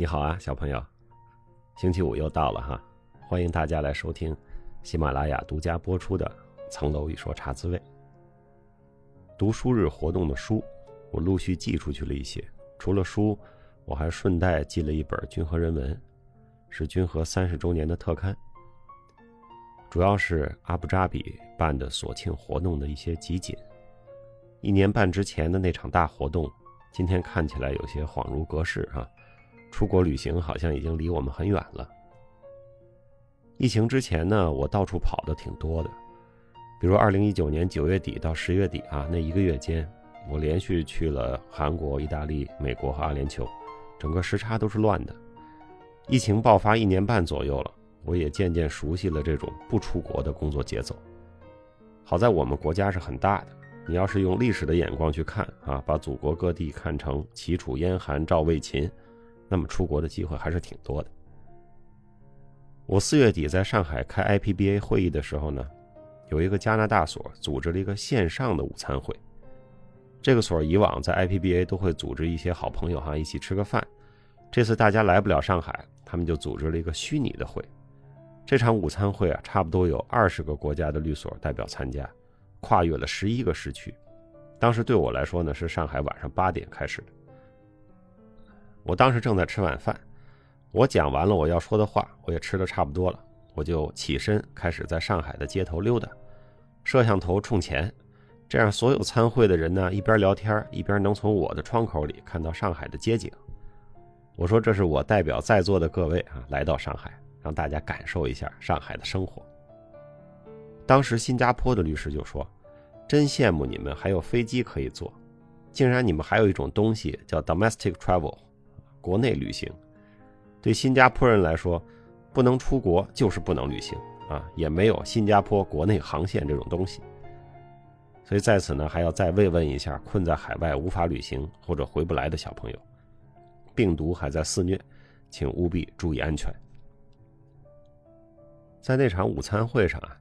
你好啊，小朋友，星期五又到了哈，欢迎大家来收听喜马拉雅独家播出的《层楼一说茶滋味》。读书日活动的书，我陆续寄出去了一些。除了书，我还顺带寄了一本《君和人文》，是君和三十周年的特刊，主要是阿布扎比办的所庆活动的一些集锦。一年半之前的那场大活动，今天看起来有些恍如隔世啊。出国旅行好像已经离我们很远了。疫情之前呢，我到处跑的挺多的，比如二零一九年九月底到十月底啊，那一个月间，我连续去了韩国、意大利、美国和阿联酋，整个时差都是乱的。疫情爆发一年半左右了，我也渐渐熟悉了这种不出国的工作节奏。好在我们国家是很大的，你要是用历史的眼光去看啊，把祖国各地看成齐楚燕韩赵魏秦。那么出国的机会还是挺多的。我四月底在上海开 IPBA 会议的时候呢，有一个加拿大所组织了一个线上的午餐会。这个所以往在 IPBA 都会组织一些好朋友哈一起吃个饭，这次大家来不了上海，他们就组织了一个虚拟的会。这场午餐会啊，差不多有二十个国家的律所代表参加，跨越了十一个时区。当时对我来说呢，是上海晚上八点开始的。我当时正在吃晚饭，我讲完了我要说的话，我也吃的差不多了，我就起身开始在上海的街头溜达，摄像头冲前，这样所有参会的人呢一边聊天一边能从我的窗口里看到上海的街景。我说这是我代表在座的各位啊来到上海，让大家感受一下上海的生活。当时新加坡的律师就说：“真羡慕你们还有飞机可以坐，竟然你们还有一种东西叫 domestic travel。”国内旅行，对新加坡人来说，不能出国就是不能旅行啊，也没有新加坡国内航线这种东西。所以在此呢，还要再慰问一下困在海外无法旅行或者回不来的小朋友，病毒还在肆虐，请务必注意安全。在那场午餐会上啊，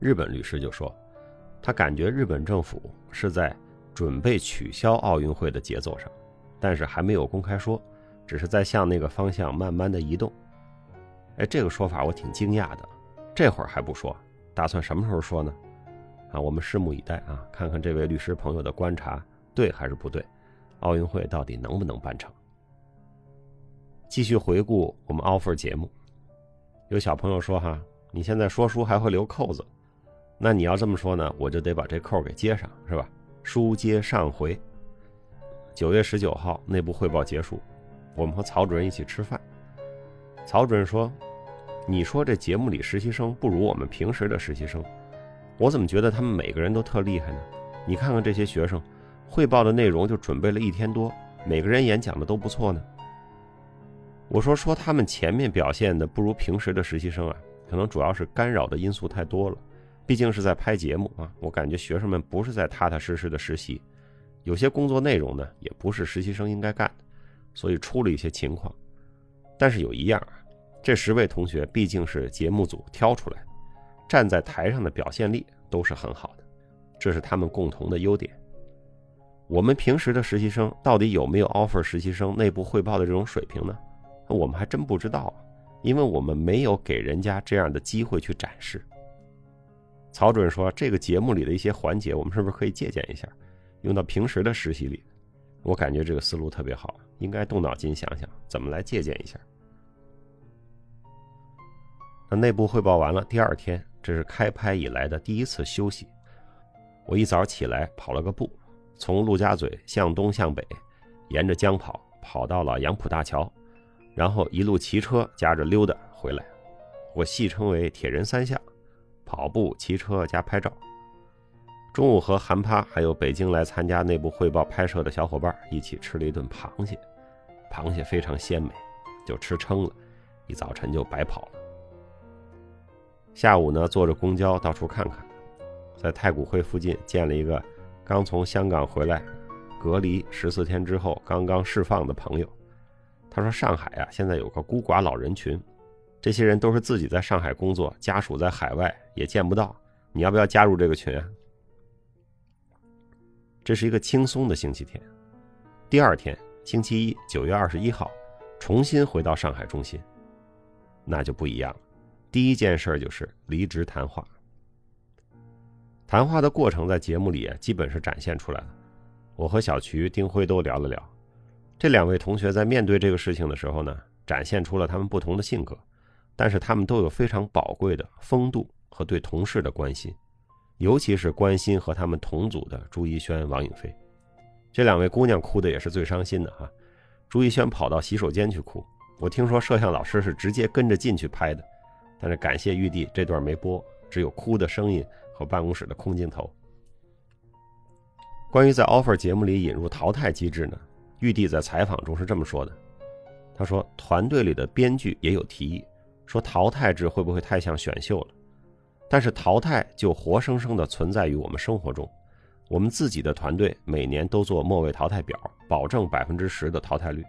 日本律师就说，他感觉日本政府是在准备取消奥运会的节奏上，但是还没有公开说。只是在向那个方向慢慢的移动，哎，这个说法我挺惊讶的，这会儿还不说，打算什么时候说呢？啊，我们拭目以待啊，看看这位律师朋友的观察对还是不对，奥运会到底能不能办成？继续回顾我们 offer 节目，有小朋友说哈，你现在说书还会留扣子，那你要这么说呢，我就得把这扣给接上，是吧？书接上回，九月十九号内部汇报结束。我们和曹主任一起吃饭，曹主任说：“你说这节目里实习生不如我们平时的实习生，我怎么觉得他们每个人都特厉害呢？你看看这些学生，汇报的内容就准备了一天多，每个人演讲的都不错呢。”我说：“说他们前面表现的不如平时的实习生啊，可能主要是干扰的因素太多了，毕竟是在拍节目啊。我感觉学生们不是在踏踏实实的实习，有些工作内容呢，也不是实习生应该干的。”所以出了一些情况，但是有一样啊，这十位同学毕竟是节目组挑出来，站在台上的表现力都是很好的，这是他们共同的优点。我们平时的实习生到底有没有 offer 实习生内部汇报的这种水平呢？我们还真不知道，因为我们没有给人家这样的机会去展示。曹主任说，这个节目里的一些环节，我们是不是可以借鉴一下，用到平时的实习里？我感觉这个思路特别好。应该动脑筋想想怎么来借鉴一下。那内部汇报完了，第二天这是开拍以来的第一次休息。我一早起来跑了个步，从陆家嘴向东向北，沿着江跑，跑到了杨浦大桥，然后一路骑车夹着溜达回来。我戏称为“铁人三项”：跑步、骑车加拍照。中午和韩趴还有北京来参加内部汇报拍摄的小伙伴一起吃了一顿螃蟹。螃蟹非常鲜美，就吃撑了，一早晨就白跑了。下午呢，坐着公交到处看看，在太古汇附近见了一个刚从香港回来、隔离十四天之后刚刚释放的朋友。他说：“上海啊，现在有个孤寡老人群，这些人都是自己在上海工作，家属在海外也见不到。你要不要加入这个群啊？”这是一个轻松的星期天。第二天。星期一，九月二十一号，重新回到上海中心，那就不一样了。第一件事就是离职谈话。谈话的过程在节目里，基本是展现出来了。我和小徐、丁辉都聊了聊。这两位同学在面对这个事情的时候呢，展现出了他们不同的性格，但是他们都有非常宝贵的风度和对同事的关心，尤其是关心和他们同组的朱一轩、王颖飞。这两位姑娘哭的也是最伤心的哈。朱一轩跑到洗手间去哭，我听说摄像老师是直接跟着进去拍的，但是感谢玉帝这段没播，只有哭的声音。和办公室的空镜头。关于在 offer 节目里引入淘汰机制呢，玉帝在采访中是这么说的：“他说，团队里的编剧也有提议，说淘汰制会不会太像选秀了？但是淘汰就活生生的存在于我们生活中。我们自己的团队每年都做末位淘汰表，保证百分之十的淘汰率。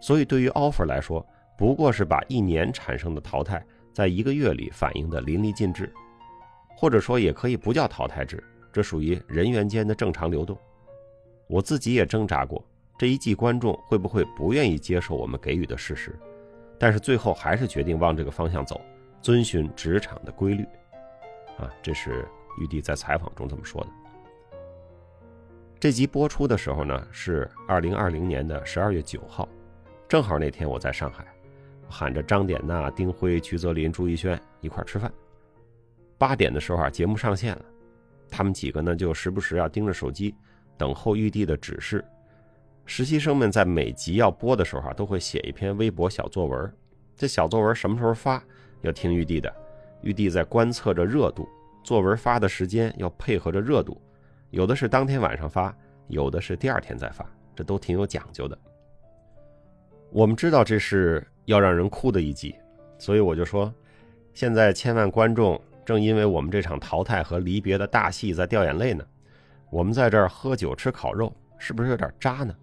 所以对于 offer 来说，不过是把一年产生的淘汰，在一个月里反映的淋漓尽致。”或者说也可以不叫淘汰制，这属于人员间的正常流动。我自己也挣扎过，这一季观众会不会不愿意接受我们给予的事实？但是最后还是决定往这个方向走，遵循职场的规律。啊，这是玉帝在采访中这么说的。这集播出的时候呢，是二零二零年的十二月九号，正好那天我在上海，喊着张典娜、丁辉、徐泽林、朱一轩一块吃饭。八点的时候啊，节目上线了，他们几个呢就时不时要盯着手机，等候玉帝的指示。实习生们在每集要播的时候啊，都会写一篇微博小作文。这小作文什么时候发，要听玉帝的。玉帝在观测着热度，作文发的时间要配合着热度，有的是当天晚上发，有的是第二天再发，这都挺有讲究的。我们知道这是要让人哭的一集，所以我就说，现在千万观众。正因为我们这场淘汰和离别的大戏在掉眼泪呢，我们在这儿喝酒吃烤肉，是不是有点渣呢？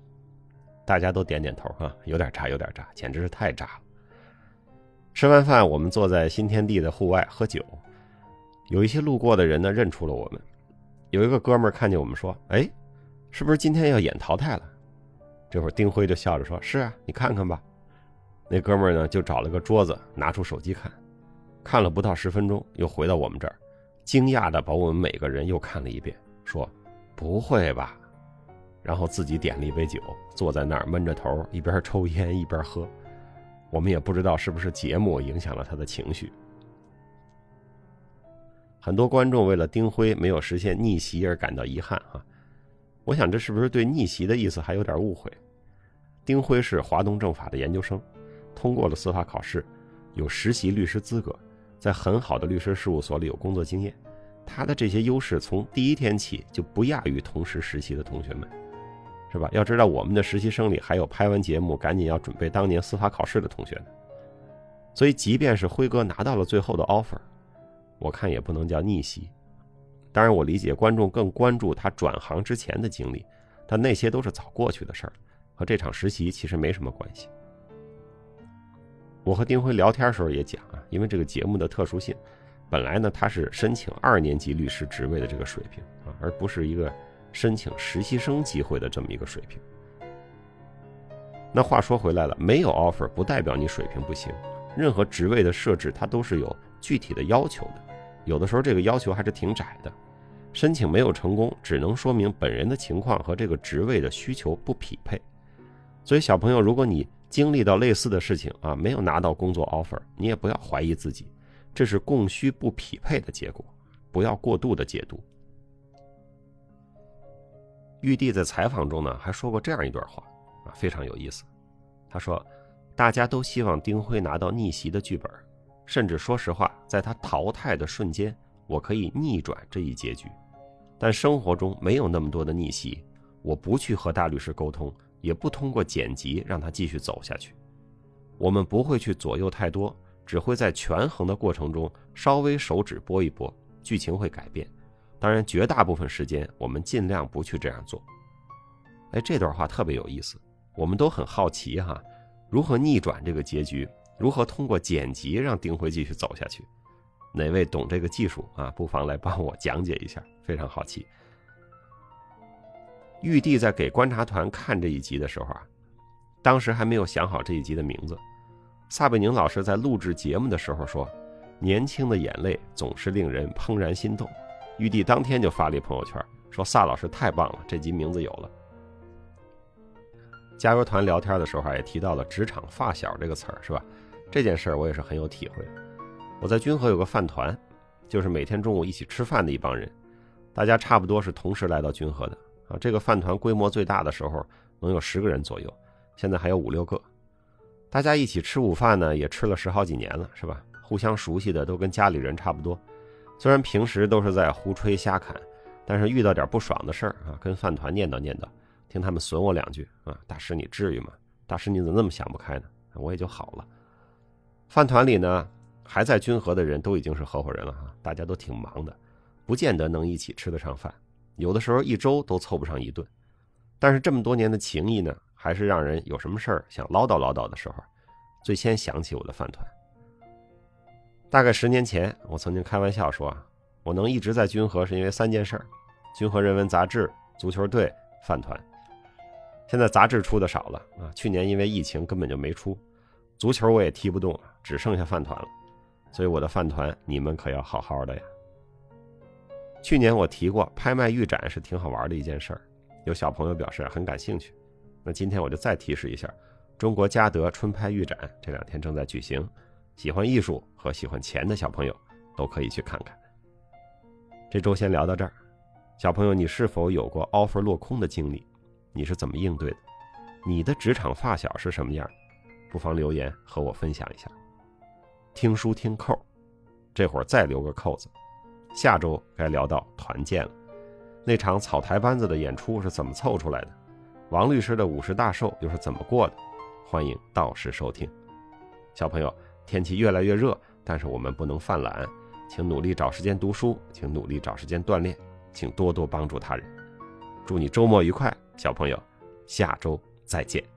大家都点点头啊，有点渣，有点渣，简直是太渣了。吃完饭，我们坐在新天地的户外喝酒，有一些路过的人呢认出了我们，有一个哥们儿看见我们说：“哎，是不是今天要演淘汰了？”这会儿丁辉就笑着说：“是啊，你看看吧。”那哥们儿呢就找了个桌子，拿出手机看。看了不到十分钟，又回到我们这儿，惊讶的把我们每个人又看了一遍，说：“不会吧？”然后自己点了一杯酒，坐在那儿闷着头，一边抽烟一边喝。我们也不知道是不是节目影响了他的情绪。很多观众为了丁辉没有实现逆袭而感到遗憾啊！我想这是不是对逆袭的意思还有点误会？丁辉是华东政法的研究生，通过了司法考试，有实习律师资格。在很好的律师事务所里有工作经验，他的这些优势从第一天起就不亚于同时实习的同学们，是吧？要知道我们的实习生里还有拍完节目赶紧要准备当年司法考试的同学呢。所以，即便是辉哥拿到了最后的 offer，我看也不能叫逆袭。当然，我理解观众更关注他转行之前的经历，但那些都是早过去的事儿，和这场实习其实没什么关系。我和丁辉聊天时候也讲啊，因为这个节目的特殊性，本来呢他是申请二年级律师职位的这个水平啊，而不是一个申请实习生机会的这么一个水平。那话说回来了，没有 offer 不代表你水平不行，任何职位的设置它都是有具体的要求的，有的时候这个要求还是挺窄的，申请没有成功，只能说明本人的情况和这个职位的需求不匹配。所以小朋友，如果你经历到类似的事情啊，没有拿到工作 offer，你也不要怀疑自己，这是供需不匹配的结果，不要过度的解读。玉帝在采访中呢还说过这样一段话啊，非常有意思。他说：“大家都希望丁辉拿到逆袭的剧本，甚至说实话，在他淘汰的瞬间，我可以逆转这一结局。但生活中没有那么多的逆袭，我不去和大律师沟通。”也不通过剪辑让他继续走下去，我们不会去左右太多，只会在权衡的过程中稍微手指拨一拨，剧情会改变。当然，绝大部分时间我们尽量不去这样做。哎，这段话特别有意思，我们都很好奇哈，如何逆转这个结局？如何通过剪辑让丁辉继续走下去？哪位懂这个技术啊？不妨来帮我讲解一下，非常好奇。玉帝在给观察团看这一集的时候啊，当时还没有想好这一集的名字。撒贝宁老师在录制节目的时候说：“年轻的眼泪总是令人怦然心动。”玉帝当天就发了一朋友圈，说：“萨老师太棒了，这集名字有了。”加油团聊天的时候也提到了“职场发小”这个词儿，是吧？这件事儿我也是很有体会。我在军河有个饭团，就是每天中午一起吃饭的一帮人，大家差不多是同时来到军河的啊。这个饭团规模最大的时候能有十个人左右，现在还有五六个。大家一起吃午饭呢，也吃了十好几年了，是吧？互相熟悉的都跟家里人差不多。虽然平时都是在胡吹瞎侃，但是遇到点不爽的事儿啊，跟饭团念叨念叨。听他们损我两句啊，大师你至于吗？大师你怎么那么想不开呢？我也就好了。饭团里呢，还在君和的人都已经是合伙人了哈，大家都挺忙的，不见得能一起吃得上饭，有的时候一周都凑不上一顿。但是这么多年的情谊呢，还是让人有什么事儿想唠叨唠叨的时候，最先想起我的饭团。大概十年前，我曾经开玩笑说啊，我能一直在君和是因为三件事儿：君和人文杂志、足球队、饭团。现在杂志出的少了啊，去年因为疫情根本就没出，足球我也踢不动了，只剩下饭团了，所以我的饭团你们可要好好的呀。去年我提过拍卖预展是挺好玩的一件事儿，有小朋友表示很感兴趣，那今天我就再提示一下，中国嘉德春拍预展这两天正在举行，喜欢艺术和喜欢钱的小朋友都可以去看看。这周先聊到这儿，小朋友你是否有过 offer 落空的经历？你是怎么应对的？你的职场发小是什么样？不妨留言和我分享一下。听书听扣，这会儿再留个扣子。下周该聊到团建了。那场草台班子的演出是怎么凑出来的？王律师的五十大寿又是怎么过的？欢迎到时收听。小朋友，天气越来越热，但是我们不能犯懒，请努力找时间读书，请努力找时间锻炼，请多多帮助他人。祝你周末愉快！小朋友，下周再见。